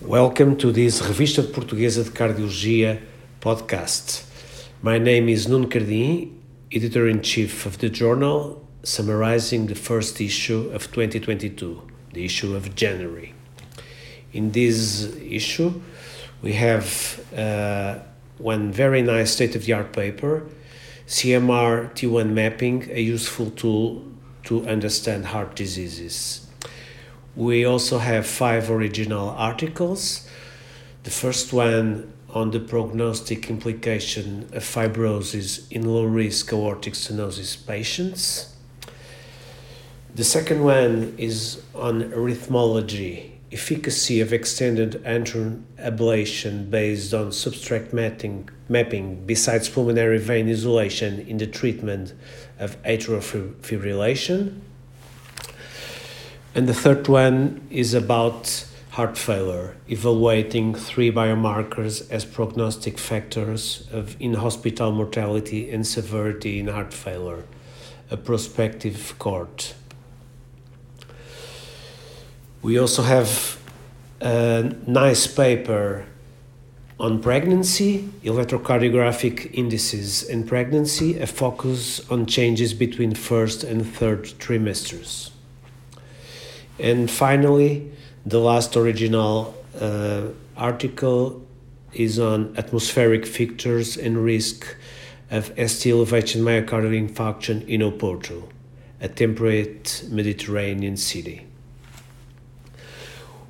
Welcome to this Revista Portuguesa de Cardiologia podcast. My name is Nuno Cardim, editor in chief of the journal, summarizing the first issue of 2022, the issue of January. In this issue, we have uh, one very nice state of the art paper CMR T1 mapping, a useful tool to understand heart diseases. We also have five original articles. The first one on the prognostic implication of fibrosis in low risk aortic stenosis patients. The second one is on arrhythmology, efficacy of extended antral ablation based on substrate mapping, mapping besides pulmonary vein isolation in the treatment of atrial fibrillation. And the third one is about heart failure, evaluating three biomarkers as prognostic factors of in hospital mortality and severity in heart failure, a prospective cohort. We also have a nice paper on pregnancy, electrocardiographic indices in pregnancy, a focus on changes between first and third trimesters. And finally, the last original uh, article is on atmospheric factors and risk of ST elevation myocardial infarction in Oporto, a temperate Mediterranean city.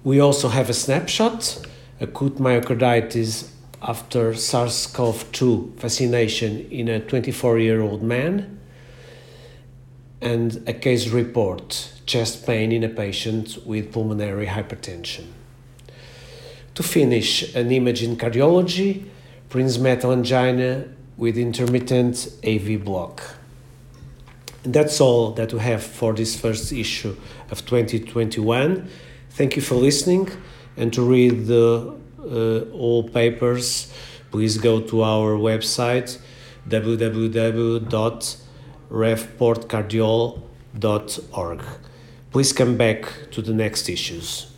We also have a snapshot acute myocarditis after SARS CoV 2 vaccination in a 24 year old man, and a case report chest pain in a patient with pulmonary hypertension. To finish, an image in cardiology, Prinzmetal angina with intermittent AV block. And that's all that we have for this first issue of 2021. Thank you for listening and to read the uh, all papers, please go to our website www.revportcardiol.org. Please come back to the next issues.